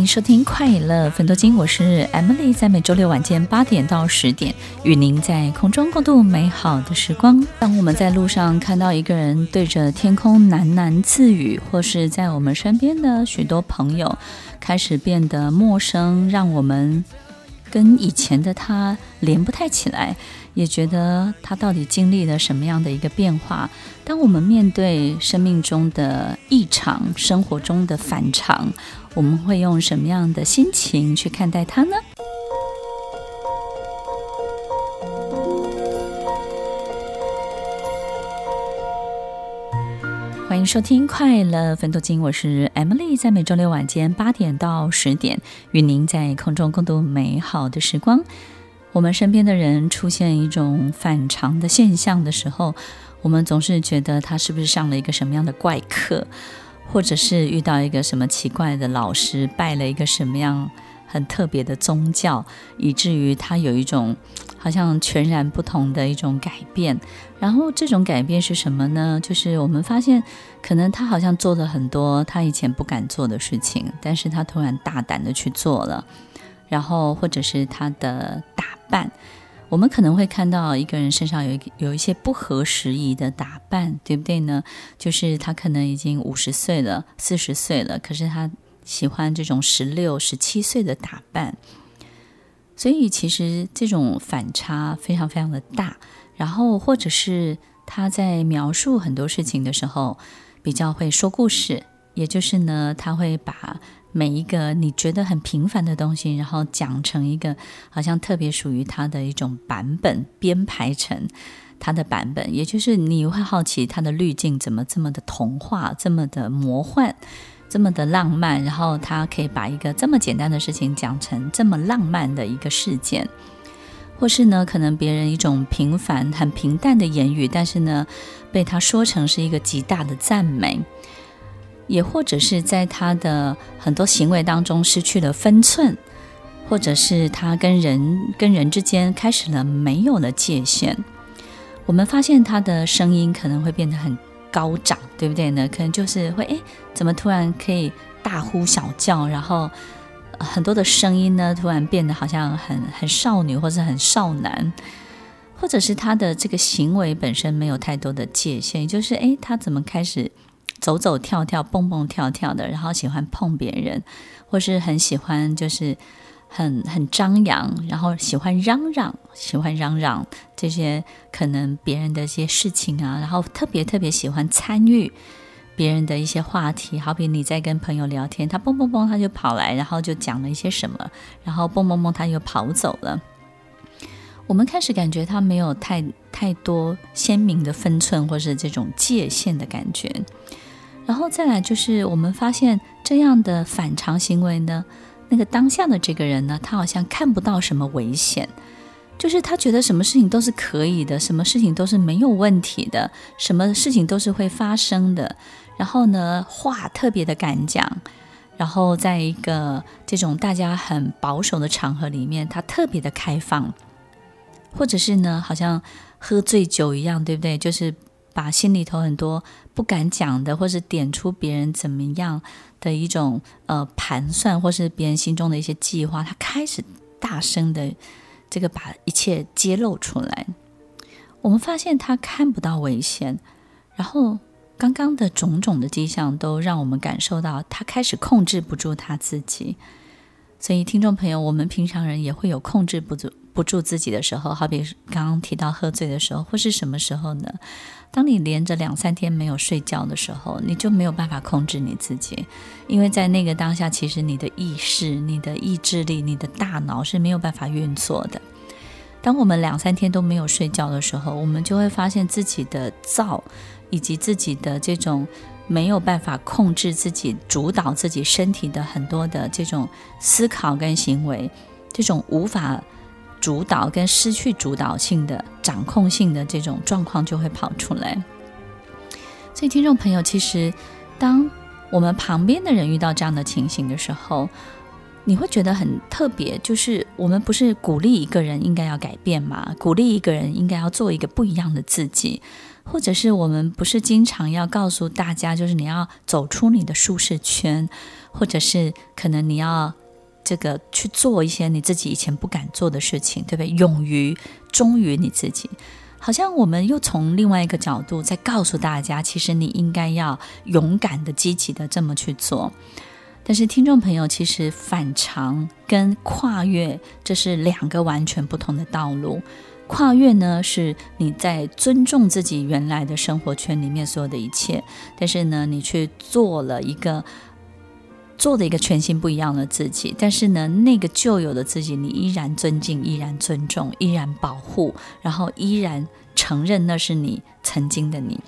迎收听快乐分多金，我是 Emily，在每周六晚间八点到十点，与您在空中共度美好的时光。当我们在路上看到一个人对着天空喃喃自语，或是在我们身边的许多朋友开始变得陌生，让我们跟以前的他连不太起来，也觉得他到底经历了什么样的一个变化。当我们面对生命中的异常，生活中的反常，我们会用什么样的心情去看待他呢？迎收听《快乐分多金》，我是 Emily，在每周六晚间八点到十点，与您在空中共度美好的时光。我们身边的人出现一种反常的现象的时候，我们总是觉得他是不是上了一个什么样的怪课？或者是遇到一个什么奇怪的老师，拜了一个什么样很特别的宗教，以至于他有一种好像全然不同的一种改变。然后这种改变是什么呢？就是我们发现，可能他好像做了很多他以前不敢做的事情，但是他突然大胆的去做了。然后或者是他的打扮。我们可能会看到一个人身上有一有一些不合时宜的打扮，对不对呢？就是他可能已经五十岁了、四十岁了，可是他喜欢这种十六、十七岁的打扮。所以其实这种反差非常非常的大。然后或者是他在描述很多事情的时候，比较会说故事，也就是呢，他会把。每一个你觉得很平凡的东西，然后讲成一个好像特别属于他的一种版本，编排成他的版本，也就是你会好奇他的滤镜怎么这么的童话，这么的魔幻，这么的浪漫，然后他可以把一个这么简单的事情讲成这么浪漫的一个事件，或是呢，可能别人一种平凡、很平淡的言语，但是呢，被他说成是一个极大的赞美。也或者是在他的很多行为当中失去了分寸，或者是他跟人跟人之间开始了没有了界限。我们发现他的声音可能会变得很高涨，对不对呢？可能就是会，诶，怎么突然可以大呼小叫，然后很多的声音呢，突然变得好像很很少女或者很少男，或者是他的这个行为本身没有太多的界限，就是诶，他怎么开始？走走跳跳，蹦蹦跳跳的，然后喜欢碰别人，或是很喜欢，就是很很张扬，然后喜欢嚷嚷，喜欢嚷嚷这些可能别人的一些事情啊，然后特别特别喜欢参与别人的一些话题，好比你在跟朋友聊天，他蹦蹦蹦他就跑来，然后就讲了一些什么，然后蹦蹦蹦他又跑走了。我们开始感觉他没有太太多鲜明的分寸，或是这种界限的感觉。然后再来就是，我们发现这样的反常行为呢，那个当下的这个人呢，他好像看不到什么危险，就是他觉得什么事情都是可以的，什么事情都是没有问题的，什么事情都是会发生的。然后呢，话特别的敢讲，然后在一个这种大家很保守的场合里面，他特别的开放，或者是呢，好像喝醉酒一样，对不对？就是。把心里头很多不敢讲的，或是点出别人怎么样的一种呃盘算，或是别人心中的一些计划，他开始大声的这个把一切揭露出来。我们发现他看不到危险，然后刚刚的种种的迹象都让我们感受到他开始控制不住他自己。所以，听众朋友，我们平常人也会有控制不住不住自己的时候，好比刚刚提到喝醉的时候，或是什么时候呢？当你连着两三天没有睡觉的时候，你就没有办法控制你自己，因为在那个当下，其实你的意识、你的意志力、你的大脑是没有办法运作的。当我们两三天都没有睡觉的时候，我们就会发现自己的躁，以及自己的这种没有办法控制自己、主导自己身体的很多的这种思考跟行为，这种无法主导跟失去主导性的掌控性的这种状况就会跑出来。所以，听众朋友，其实当我们旁边的人遇到这样的情形的时候，你会觉得很特别，就是我们不是鼓励一个人应该要改变吗？鼓励一个人应该要做一个不一样的自己，或者是我们不是经常要告诉大家，就是你要走出你的舒适圈，或者是可能你要这个去做一些你自己以前不敢做的事情，对不对？勇于忠于你自己，好像我们又从另外一个角度在告诉大家，其实你应该要勇敢的、积极的这么去做。但是，听众朋友，其实反常跟跨越，这是两个完全不同的道路。跨越呢，是你在尊重自己原来的生活圈里面所有的一切，但是呢，你去做了一个做的一个全新不一样的自己。但是呢，那个旧有的自己，你依然尊敬，依然尊重，依然保护，然后依然承认那是你曾经的你。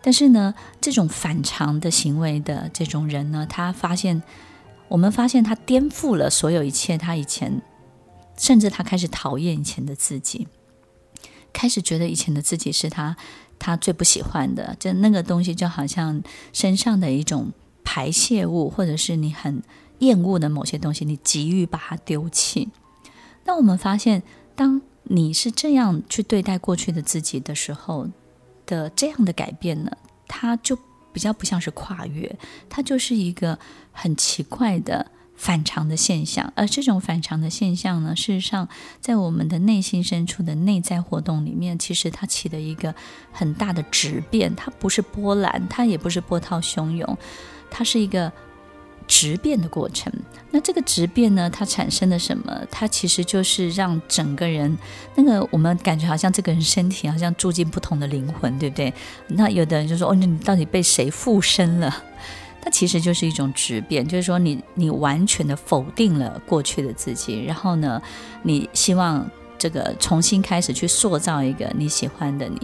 但是呢，这种反常的行为的这种人呢，他发现，我们发现他颠覆了所有一切，他以前，甚至他开始讨厌以前的自己，开始觉得以前的自己是他他最不喜欢的，就那个东西就好像身上的一种排泄物，或者是你很厌恶的某些东西，你急于把它丢弃。那我们发现，当你是这样去对待过去的自己的时候，的这样的改变呢，它就比较不像是跨越，它就是一个很奇怪的反常的现象。而这种反常的现象呢，事实上在我们的内心深处的内在活动里面，其实它起了一个很大的质变。它不是波澜，它也不是波涛汹涌，它是一个。质变的过程，那这个质变呢，它产生了什么？它其实就是让整个人，那个我们感觉好像这个人身体好像住进不同的灵魂，对不对？那有的人就说：“哦，你到底被谁附身了？”它其实就是一种质变，就是说你你完全的否定了过去的自己，然后呢，你希望这个重新开始去塑造一个你喜欢的你。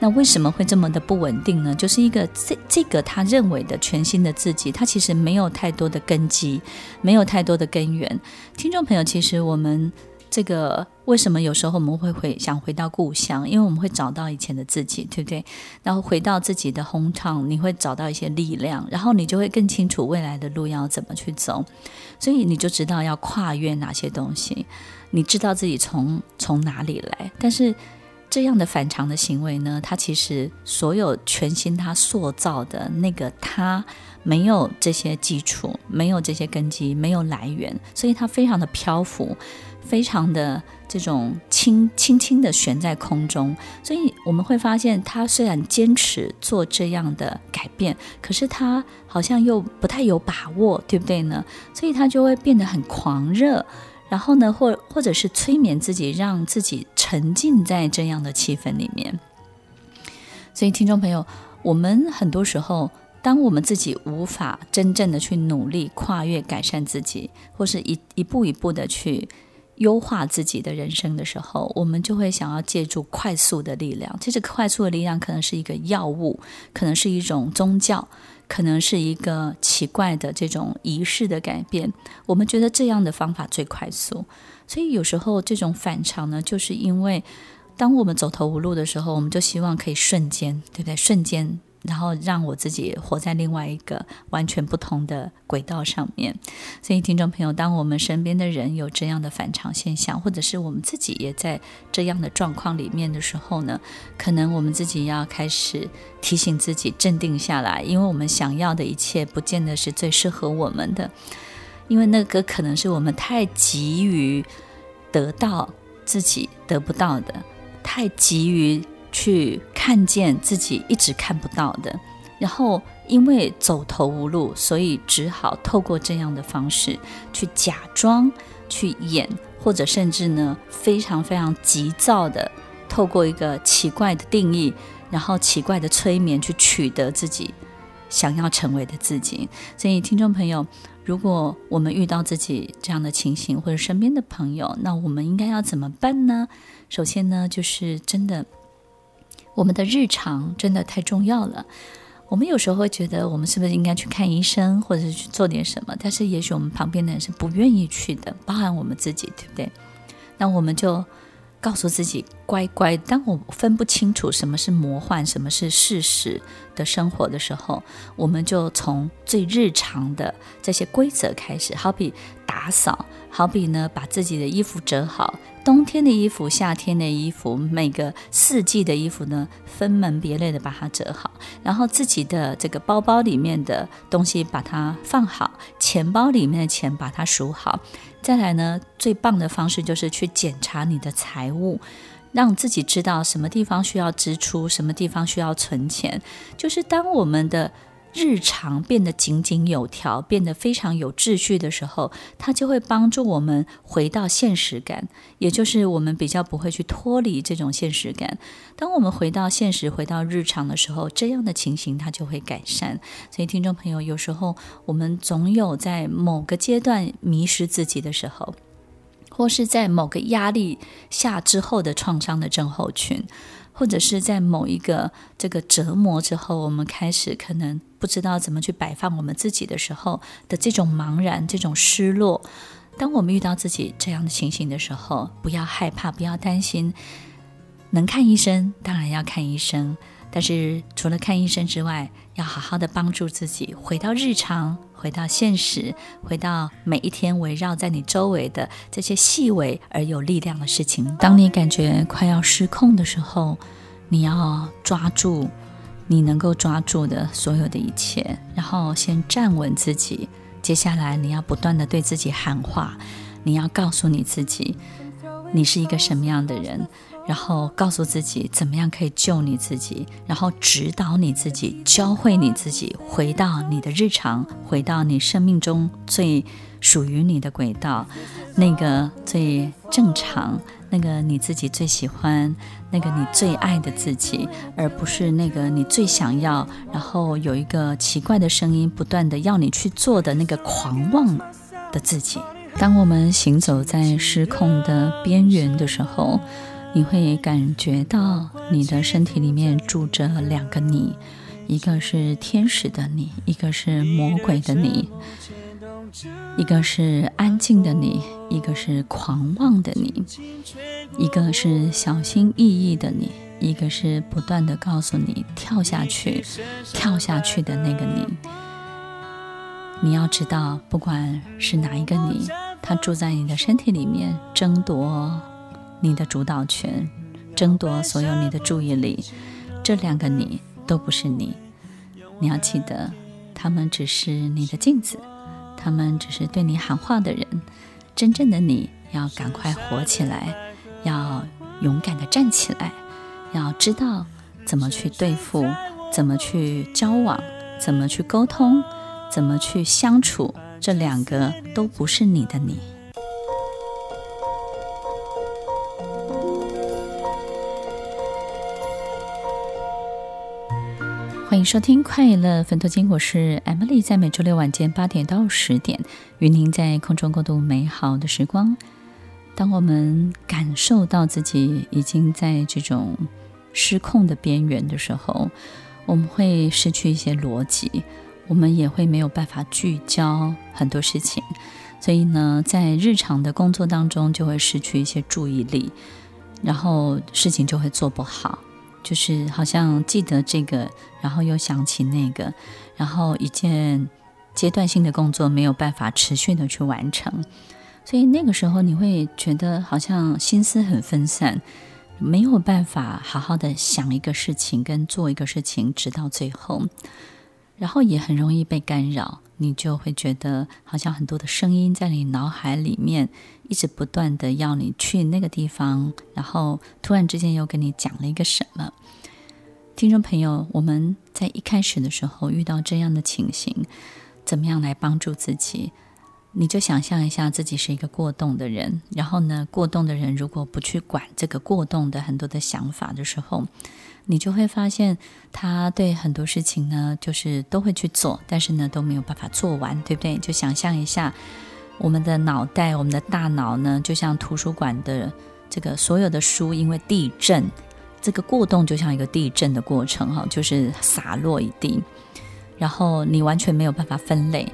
那为什么会这么的不稳定呢？就是一个这这个他认为的全新的自己，他其实没有太多的根基，没有太多的根源。听众朋友，其实我们这个为什么有时候我们会回想回到故乡？因为我们会找到以前的自己，对不对？然后回到自己的红场你会找到一些力量，然后你就会更清楚未来的路要怎么去走，所以你就知道要跨越哪些东西，你知道自己从从哪里来，但是。这样的反常的行为呢，他其实所有全新他塑造的那个他没有这些基础，没有这些根基，没有来源，所以他非常的漂浮，非常的这种轻轻轻的悬在空中。所以我们会发现，他虽然坚持做这样的改变，可是他好像又不太有把握，对不对呢？所以他就会变得很狂热。然后呢，或或者是催眠自己，让自己沉浸在这样的气氛里面。所以，听众朋友，我们很多时候，当我们自己无法真正的去努力跨越、改善自己，或是一一步一步的去优化自己的人生的时候，我们就会想要借助快速的力量。其实，快速的力量可能是一个药物，可能是一种宗教。可能是一个奇怪的这种仪式的改变，我们觉得这样的方法最快速，所以有时候这种反常呢，就是因为当我们走投无路的时候，我们就希望可以瞬间，对不对？瞬间。然后让我自己活在另外一个完全不同的轨道上面。所以，听众朋友，当我们身边的人有这样的反常现象，或者是我们自己也在这样的状况里面的时候呢，可能我们自己要开始提醒自己镇定下来，因为我们想要的一切不见得是最适合我们的，因为那个可能是我们太急于得到自己得不到的，太急于。去看见自己一直看不到的，然后因为走投无路，所以只好透过这样的方式去假装、去演，或者甚至呢非常非常急躁的透过一个奇怪的定义，然后奇怪的催眠去取得自己想要成为的自己。所以，听众朋友，如果我们遇到自己这样的情形，或者身边的朋友，那我们应该要怎么办呢？首先呢，就是真的。我们的日常真的太重要了。我们有时候会觉得，我们是不是应该去看医生，或者是去做点什么？但是，也许我们旁边的人是不愿意去的，包含我们自己，对不对？那我们就告诉自己，乖乖。当我分不清楚什么是魔幻，什么是事实的生活的时候，我们就从最日常的这些规则开始，好比打扫，好比呢把自己的衣服折好，冬天的衣服、夏天的衣服，每个四季的衣服呢，分门别类的把它折好，然后自己的这个包包里面的东西把它放好，钱包里面的钱把它数好。再来呢，最棒的方式就是去检查你的财务，让自己知道什么地方需要支出，什么地方需要存钱。就是当我们的日常变得井井有条，变得非常有秩序的时候，它就会帮助我们回到现实感，也就是我们比较不会去脱离这种现实感。当我们回到现实、回到日常的时候，这样的情形它就会改善。所以，听众朋友，有时候我们总有在某个阶段迷失自己的时候，或是在某个压力下之后的创伤的症候群。或者是在某一个这个折磨之后，我们开始可能不知道怎么去摆放我们自己的时候的这种茫然、这种失落。当我们遇到自己这样的情形的时候，不要害怕，不要担心。能看医生，当然要看医生。但是除了看医生之外，要好好的帮助自己回到日常，回到现实，回到每一天围绕在你周围的这些细微而有力量的事情。当你感觉快要失控的时候，你要抓住你能够抓住的所有的一切，然后先站稳自己。接下来你要不断的对自己喊话，你要告诉你自己，你是一个什么样的人。然后告诉自己怎么样可以救你自己，然后指导你自己，教会你自己，回到你的日常，回到你生命中最属于你的轨道，那个最正常，那个你自己最喜欢，那个你最爱的自己，而不是那个你最想要，然后有一个奇怪的声音不断的要你去做的那个狂妄的自己。当我们行走在失控的边缘的时候，你会感觉到你的身体里面住着两个你，一个是天使的你，一个是魔鬼的你；一个是安静的你，一个是狂妄的你；一个是小心翼翼的你，一个是不断的告诉你跳下去、跳下去的那个你。你要知道，不管是哪一个你，他住在你的身体里面，争夺。你的主导权，争夺所有你的注意力，这两个你都不是你。你要记得，他们只是你的镜子，他们只是对你喊话的人。真正的你要赶快活起来，要勇敢的站起来，要知道怎么去对付，怎么去交往，怎么去沟通，怎么去相处。这两个都不是你的你。收听《快乐分多金》，我是 Emily，在每周六晚间八点到十点，与您在空中共度美好的时光。当我们感受到自己已经在这种失控的边缘的时候，我们会失去一些逻辑，我们也会没有办法聚焦很多事情，所以呢，在日常的工作当中就会失去一些注意力，然后事情就会做不好。就是好像记得这个，然后又想起那个，然后一件阶段性的工作没有办法持续的去完成，所以那个时候你会觉得好像心思很分散，没有办法好好的想一个事情跟做一个事情直到最后，然后也很容易被干扰。你就会觉得好像很多的声音在你脑海里面一直不断的要你去那个地方，然后突然之间又跟你讲了一个什么。听众朋友，我们在一开始的时候遇到这样的情形，怎么样来帮助自己？你就想象一下自己是一个过动的人，然后呢，过动的人如果不去管这个过动的很多的想法的时候。你就会发现，他对很多事情呢，就是都会去做，但是呢，都没有办法做完，对不对？就想象一下，我们的脑袋，我们的大脑呢，就像图书馆的这个所有的书，因为地震，这个过动就像一个地震的过程，哈，就是洒落一地，然后你完全没有办法分类。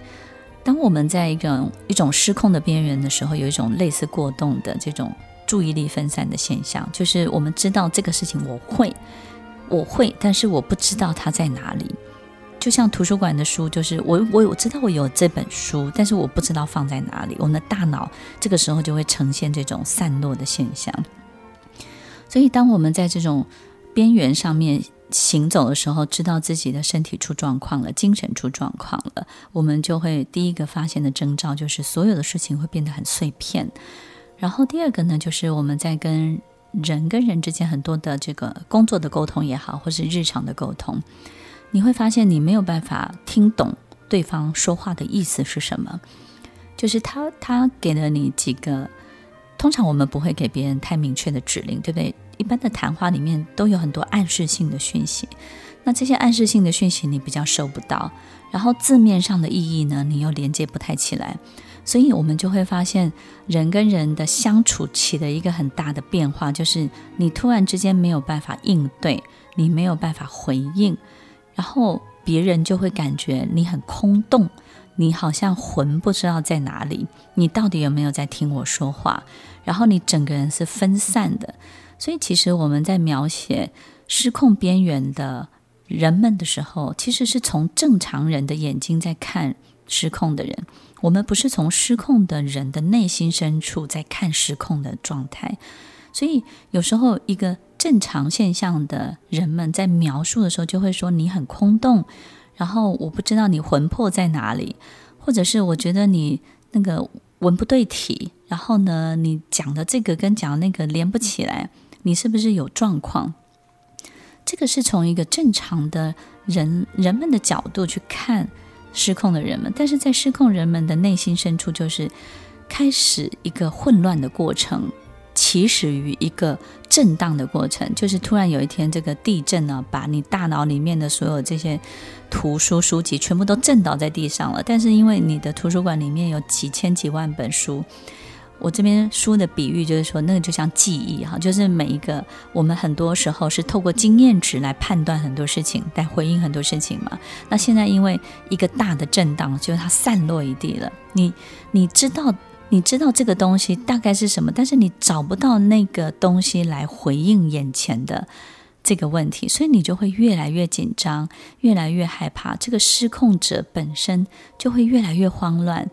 当我们在一种一种失控的边缘的时候，有一种类似过动的这种注意力分散的现象，就是我们知道这个事情我会，我会，但是我不知道它在哪里。就像图书馆的书，就是我我我知道我有这本书，但是我不知道放在哪里。我们的大脑这个时候就会呈现这种散落的现象。所以，当我们在这种边缘上面行走的时候，知道自己的身体出状况了，精神出状况了，我们就会第一个发现的征兆就是所有的事情会变得很碎片。然后第二个呢，就是我们在跟人跟人之间很多的这个工作的沟通也好，或是日常的沟通，你会发现你没有办法听懂对方说话的意思是什么。就是他他给了你几个，通常我们不会给别人太明确的指令，对不对？一般的谈话里面都有很多暗示性的讯息，那这些暗示性的讯息你比较收不到，然后字面上的意义呢，你又连接不太起来。所以，我们就会发现，人跟人的相处起了一个很大的变化，就是你突然之间没有办法应对，你没有办法回应，然后别人就会感觉你很空洞，你好像魂不知道在哪里，你到底有没有在听我说话？然后你整个人是分散的。所以，其实我们在描写失控边缘的人们的时候，其实是从正常人的眼睛在看失控的人。我们不是从失控的人的内心深处在看失控的状态，所以有时候一个正常现象的人们在描述的时候，就会说你很空洞，然后我不知道你魂魄在哪里，或者是我觉得你那个文不对题，然后呢，你讲的这个跟讲那个连不起来，你是不是有状况？这个是从一个正常的人人们的角度去看。失控的人们，但是在失控人们的内心深处，就是开始一个混乱的过程，起始于一个震荡的过程，就是突然有一天，这个地震呢，把你大脑里面的所有这些图书书籍全部都震倒在地上了。但是因为你的图书馆里面有几千几万本书。我这边书的比喻就是说，那个就像记忆哈，就是每一个我们很多时候是透过经验值来判断很多事情，来回应很多事情嘛。那现在因为一个大的震荡，就是它散落一地了。你你知道你知道这个东西大概是什么，但是你找不到那个东西来回应眼前的这个问题，所以你就会越来越紧张，越来越害怕。这个失控者本身就会越来越慌乱。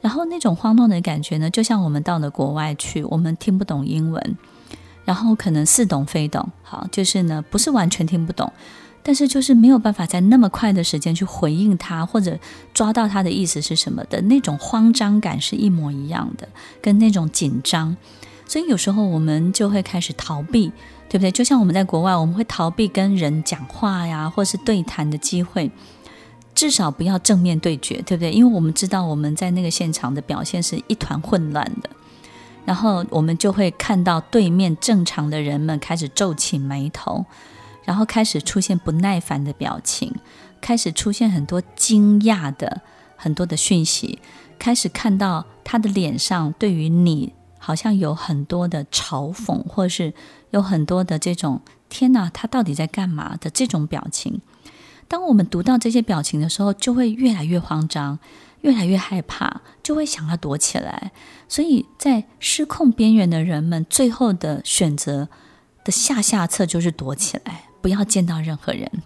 然后那种慌乱的感觉呢，就像我们到了国外去，我们听不懂英文，然后可能似懂非懂，好，就是呢不是完全听不懂，但是就是没有办法在那么快的时间去回应他，或者抓到他的意思是什么的那种慌张感是一模一样的，跟那种紧张，所以有时候我们就会开始逃避，对不对？就像我们在国外，我们会逃避跟人讲话呀，或是对谈的机会。至少不要正面对决，对不对？因为我们知道我们在那个现场的表现是一团混乱的，然后我们就会看到对面正常的人们开始皱起眉头，然后开始出现不耐烦的表情，开始出现很多惊讶的很多的讯息，开始看到他的脸上对于你好像有很多的嘲讽，或是有很多的这种“天哪，他到底在干嘛”的这种表情。当我们读到这些表情的时候，就会越来越慌张，越来越害怕，就会想要躲起来。所以在失控边缘的人们，最后的选择的下下策就是躲起来，不要见到任何人。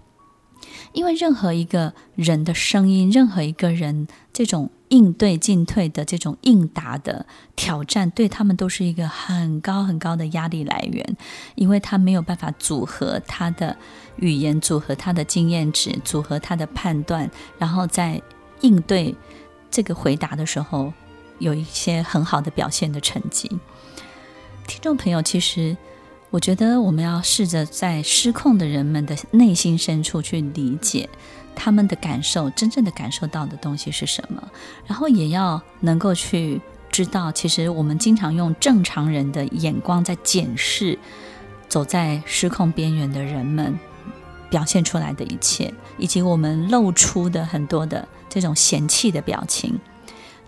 因为任何一个人的声音，任何一个人这种应对进退的这种应答的挑战，对他们都是一个很高很高的压力来源，因为他没有办法组合他的语言，组合他的经验值，组合他的判断，然后在应对这个回答的时候，有一些很好的表现的成绩。听众朋友，其实。我觉得我们要试着在失控的人们的内心深处去理解他们的感受，真正的感受到的东西是什么，然后也要能够去知道，其实我们经常用正常人的眼光在检视走在失控边缘的人们表现出来的一切，以及我们露出的很多的这种嫌弃的表情，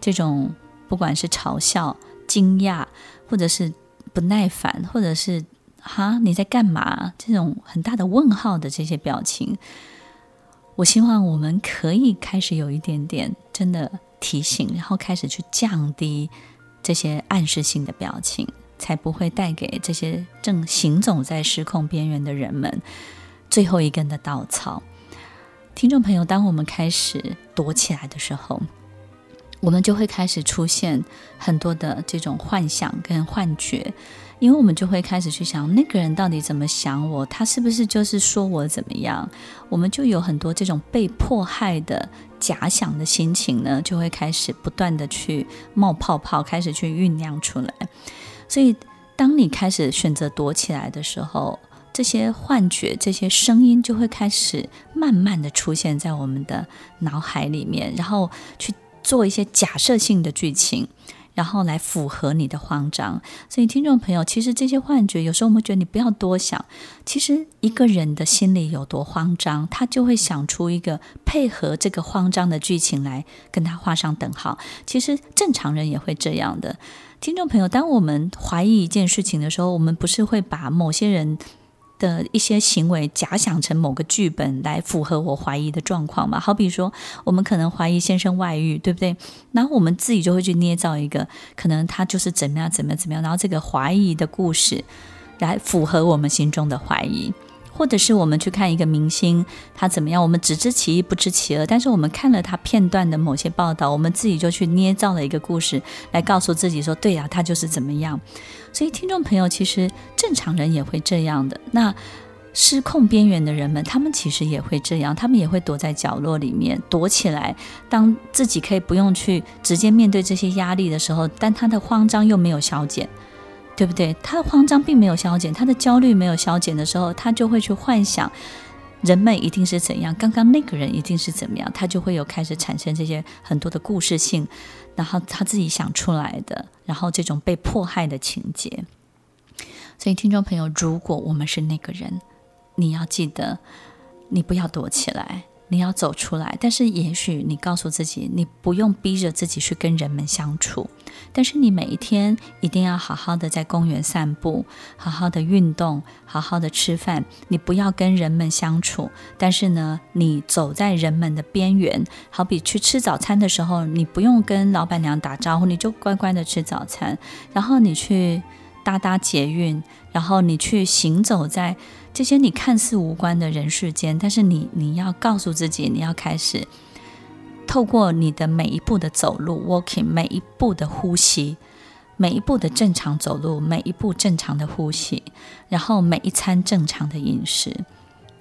这种不管是嘲笑、惊讶，或者是不耐烦，或者是。哈，你在干嘛？这种很大的问号的这些表情，我希望我们可以开始有一点点真的提醒，然后开始去降低这些暗示性的表情，才不会带给这些正行走在失控边缘的人们最后一根的稻草。听众朋友，当我们开始躲起来的时候，我们就会开始出现很多的这种幻想跟幻觉，因为我们就会开始去想那个人到底怎么想我，他是不是就是说我怎么样？我们就有很多这种被迫害的假想的心情呢，就会开始不断的去冒泡泡，开始去酝酿出来。所以，当你开始选择躲起来的时候，这些幻觉、这些声音就会开始慢慢的出现在我们的脑海里面，然后去做一些假设性的剧情，然后来符合你的慌张。所以，听众朋友，其实这些幻觉有时候我们觉得你不要多想，其实一个人的心里有多慌张，他就会想出一个配合这个慌张的剧情来跟他画上等号。其实正常人也会这样的。听众朋友，当我们怀疑一件事情的时候，我们不是会把某些人的一些行为假想成某个剧本来符合我怀疑的状况嘛？好比说，我们可能怀疑先生外遇，对不对？然后我们自己就会去捏造一个可能他就是怎么样怎么样怎么样，然后这个怀疑的故事来符合我们心中的怀疑。或者是我们去看一个明星，他怎么样？我们只知其一，不知其二。但是我们看了他片段的某些报道，我们自己就去捏造了一个故事，来告诉自己说：“对呀，他就是怎么样。”所以，听众朋友，其实正常人也会这样的。那失控边缘的人们，他们其实也会这样，他们也会躲在角落里面躲起来。当自己可以不用去直接面对这些压力的时候，但他的慌张又没有消减。对不对？他的慌张并没有消减，他的焦虑没有消减的时候，他就会去幻想人们一定是怎样，刚刚那个人一定是怎么样，他就会有开始产生这些很多的故事性，然后他自己想出来的，然后这种被迫害的情节。所以，听众朋友，如果我们是那个人，你要记得，你不要躲起来。你要走出来，但是也许你告诉自己，你不用逼着自己去跟人们相处，但是你每一天一定要好好的在公园散步，好好的运动，好好的吃饭。你不要跟人们相处，但是呢，你走在人们的边缘，好比去吃早餐的时候，你不用跟老板娘打招呼，你就乖乖的吃早餐，然后你去搭搭捷运，然后你去行走在。这些你看似无关的人世间，但是你你要告诉自己，你要开始透过你的每一步的走路 （walking），每一步的呼吸，每一步的正常走路，每一步正常的呼吸，然后每一餐正常的饮食，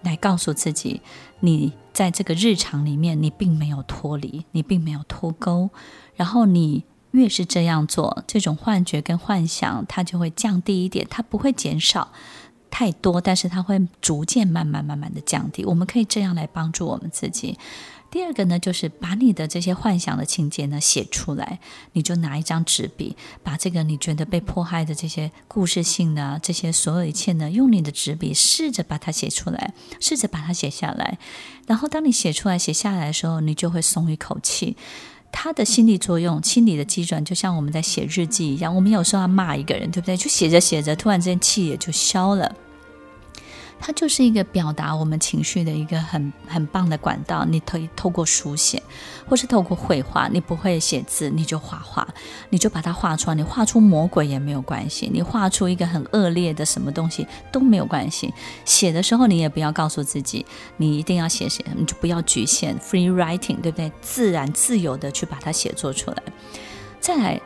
来告诉自己，你在这个日常里面，你并没有脱离，你并没有脱钩。然后你越是这样做，这种幻觉跟幻想，它就会降低一点，它不会减少。太多，但是它会逐渐慢慢慢慢的降低。我们可以这样来帮助我们自己。第二个呢，就是把你的这些幻想的情节呢写出来。你就拿一张纸笔，把这个你觉得被迫害的这些故事性呢，这些所有一切呢，用你的纸笔试着把它写出来，试着把它写下来。然后当你写出来、写下来的时候，你就会松一口气。他的心理作用、心理的机转，就像我们在写日记一样。我们有时候要骂一个人，对不对？就写着写着，突然之间气也就消了。它就是一个表达我们情绪的一个很很棒的管道。你可以透过书写，或是透过绘画。你不会写字，你就画画，你就把它画出来。你画出魔鬼也没有关系，你画出一个很恶劣的什么东西都没有关系。写的时候，你也不要告诉自己，你一定要写写，你就不要局限，free writing，对不对？自然自由的去把它写作出来。再来，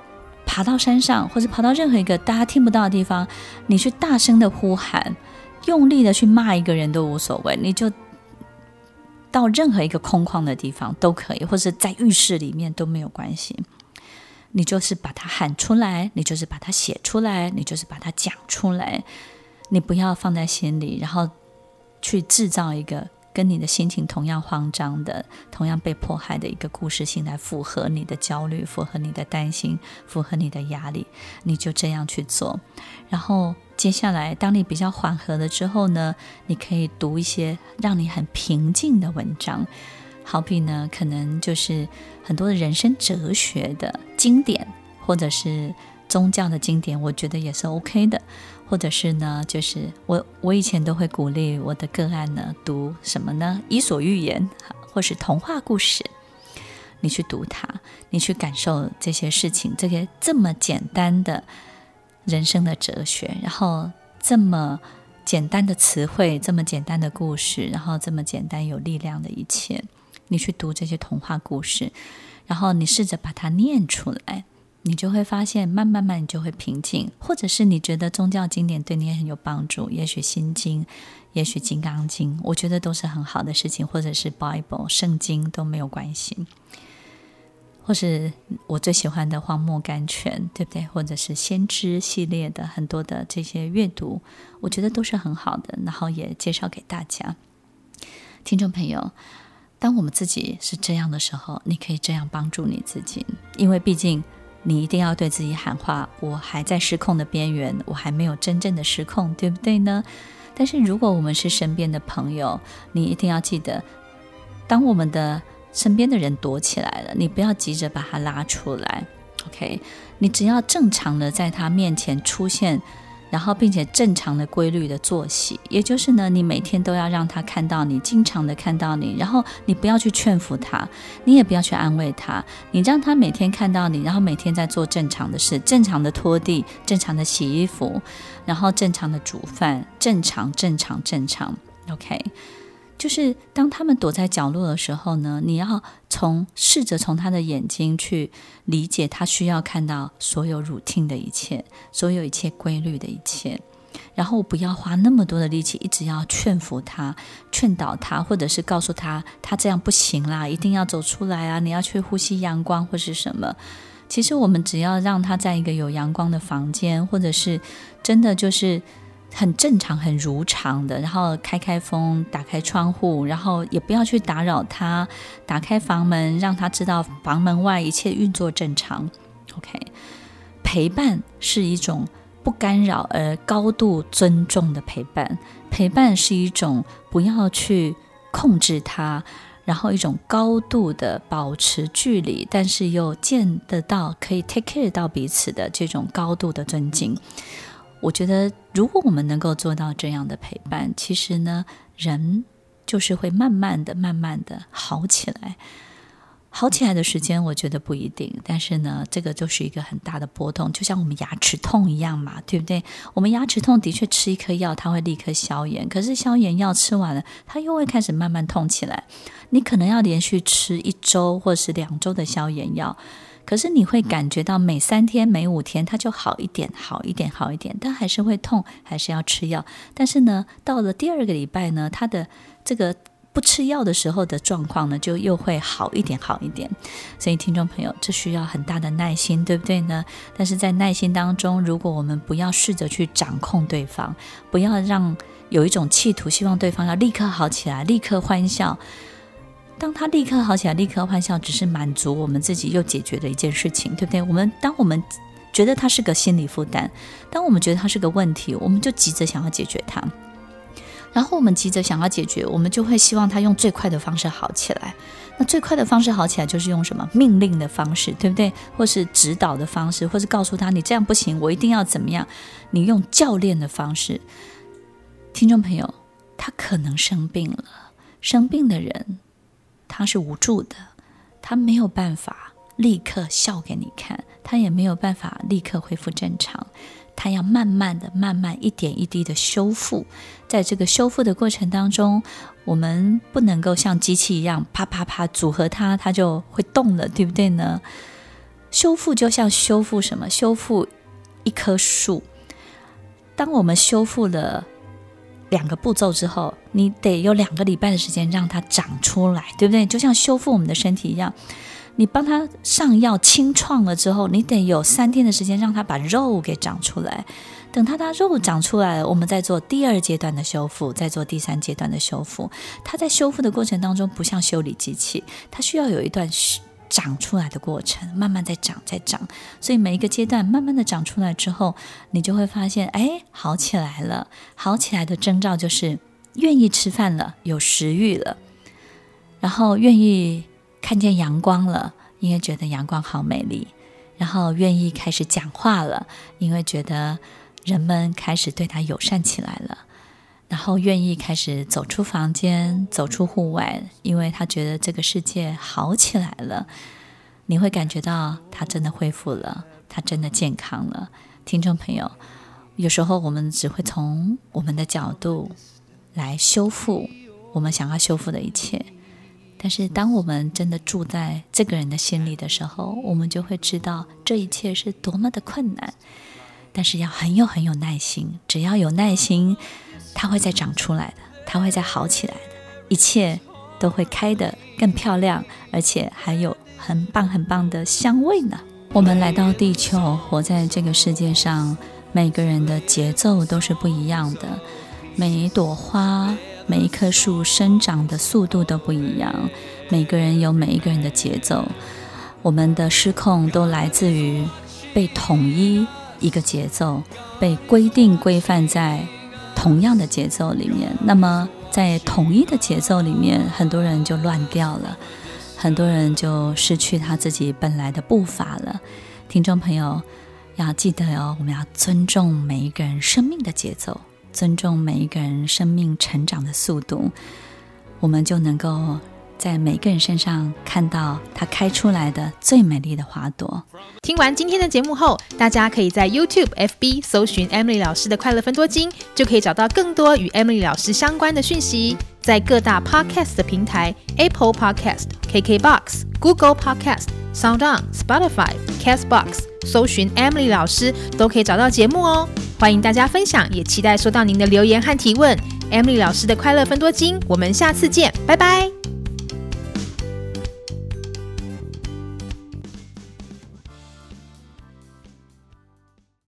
爬到山上，或者爬到任何一个大家听不到的地方，你去大声的呼喊。用力的去骂一个人都无所谓，你就到任何一个空旷的地方都可以，或者在浴室里面都没有关系。你就是把它喊出来，你就是把它写出来，你就是把它讲出来。你不要放在心里，然后去制造一个。跟你的心情同样慌张的、同样被迫害的一个故事性来符合你的焦虑、符合你的担心、符合你的压力，你就这样去做。然后接下来，当你比较缓和了之后呢，你可以读一些让你很平静的文章，好比呢，可能就是很多的人生哲学的经典，或者是宗教的经典，我觉得也是 OK 的。或者是呢，就是我我以前都会鼓励我的个案呢读什么呢？伊索寓言，或是童话故事，你去读它，你去感受这些事情，这些这么简单的人生的哲学，然后这么简单的词汇，这么简单的故事，然后这么简单有力量的一切，你去读这些童话故事，然后你试着把它念出来，你就会发现，慢慢慢你就会平静。或者是你觉得宗教经典对你也很有帮助，也许《心经》，也许《金刚经》，我觉得都是很好的事情，或者是 Bible 圣经都没有关系。或是我最喜欢的荒漠甘泉，对不对？或者是先知系列的很多的这些阅读，我觉得都是很好的。然后也介绍给大家，听众朋友，当我们自己是这样的时候，你可以这样帮助你自己，因为毕竟你一定要对自己喊话：我还在失控的边缘，我还没有真正的失控，对不对呢？但是如果我们是身边的朋友，你一定要记得，当我们的。身边的人躲起来了，你不要急着把他拉出来，OK？你只要正常的在他面前出现，然后并且正常的规律的作息，也就是呢，你每天都要让他看到你，经常的看到你，然后你不要去劝服他，你也不要去安慰他，你让他每天看到你，然后每天在做正常的事，正常的拖地，正常的洗衣服，然后正常的煮饭，正常，正常，正常，OK？就是当他们躲在角落的时候呢，你要从试着从他的眼睛去理解，他需要看到所有 routine 的一切，所有一切规律的一切，然后不要花那么多的力气，一直要劝服他、劝导他，或者是告诉他他这样不行啦，一定要走出来啊！你要去呼吸阳光或是什么。其实我们只要让他在一个有阳光的房间，或者是真的就是。很正常，很如常的，然后开开风，打开窗户，然后也不要去打扰他，打开房门，让他知道房门外一切运作正常。OK，陪伴是一种不干扰而高度尊重的陪伴，陪伴是一种不要去控制他，然后一种高度的保持距离，但是又见得到可以 take care 到彼此的这种高度的尊敬。我觉得，如果我们能够做到这样的陪伴，其实呢，人就是会慢慢的、慢慢的好起来。好起来的时间，我觉得不一定，但是呢，这个就是一个很大的波动，就像我们牙齿痛一样嘛，对不对？我们牙齿痛的确吃一颗药，它会立刻消炎，可是消炎药吃完了，它又会开始慢慢痛起来。你可能要连续吃一周或是两周的消炎药。可是你会感觉到每三天、每五天它就好一点、好一点、好一点，但还是会痛，还是要吃药。但是呢，到了第二个礼拜呢，它的这个不吃药的时候的状况呢，就又会好一点、好一点。所以听众朋友，这需要很大的耐心，对不对呢？但是在耐心当中，如果我们不要试着去掌控对方，不要让有一种企图，希望对方要立刻好起来、立刻欢笑。当他立刻好起来，立刻欢笑，只是满足我们自己又解决的一件事情，对不对？我们当我们觉得他是个心理负担，当我们觉得他是个问题，我们就急着想要解决他。然后我们急着想要解决，我们就会希望他用最快的方式好起来。那最快的方式好起来，就是用什么命令的方式，对不对？或是指导的方式，或是告诉他你这样不行，我一定要怎么样？你用教练的方式，听众朋友，他可能生病了，生病的人。他是无助的，他没有办法立刻笑给你看，他也没有办法立刻恢复正常，他要慢慢的、慢慢一点一滴的修复。在这个修复的过程当中，我们不能够像机器一样啪啪啪组合它，它就会动了，对不对呢？修复就像修复什么？修复一棵树。当我们修复了。两个步骤之后，你得有两个礼拜的时间让它长出来，对不对？就像修复我们的身体一样，你帮它上药清创了之后，你得有三天的时间让它把肉给长出来。等它的肉长出来了，我们再做第二阶段的修复，再做第三阶段的修复。它在修复的过程当中，不像修理机器，它需要有一段长出来的过程，慢慢在长，在长，所以每一个阶段慢慢的长出来之后，你就会发现，哎，好起来了。好起来的征兆就是愿意吃饭了，有食欲了，然后愿意看见阳光了，因为觉得阳光好美丽，然后愿意开始讲话了，因为觉得人们开始对他友善起来了。然后愿意开始走出房间，走出户外，因为他觉得这个世界好起来了。你会感觉到他真的恢复了，他真的健康了，听众朋友，有时候我们只会从我们的角度来修复我们想要修复的一切，但是当我们真的住在这个人的心里的时候，我们就会知道这一切是多么的困难。但是要很有很有耐心，只要有耐心，它会再长出来的，它会再好起来的，一切都会开得更漂亮，而且还有很棒很棒的香味呢。我们来到地球，活在这个世界上，每个人的节奏都是不一样的，每一朵花、每一棵树生长的速度都不一样，每个人有每一个人的节奏，我们的失控都来自于被统一。一个节奏被规定规范在同样的节奏里面，那么在统一的节奏里面，很多人就乱掉了，很多人就失去他自己本来的步伐了。听众朋友要记得哦，我们要尊重每一个人生命的节奏，尊重每一个人生命成长的速度，我们就能够。在每个人身上看到它开出来的最美丽的花朵。听完今天的节目后，大家可以在 YouTube、FB 搜寻 Emily 老师的快乐分多金，就可以找到更多与 Emily 老师相关的讯息。在各大 Podcast 的平台，Apple Podcast、KKBox、Google Podcast、SoundOn、Spotify、Castbox 搜寻 Emily 老师都可以找到节目哦。欢迎大家分享，也期待收到您的留言和提问。Emily 老师的快乐分多金，我们下次见，拜拜。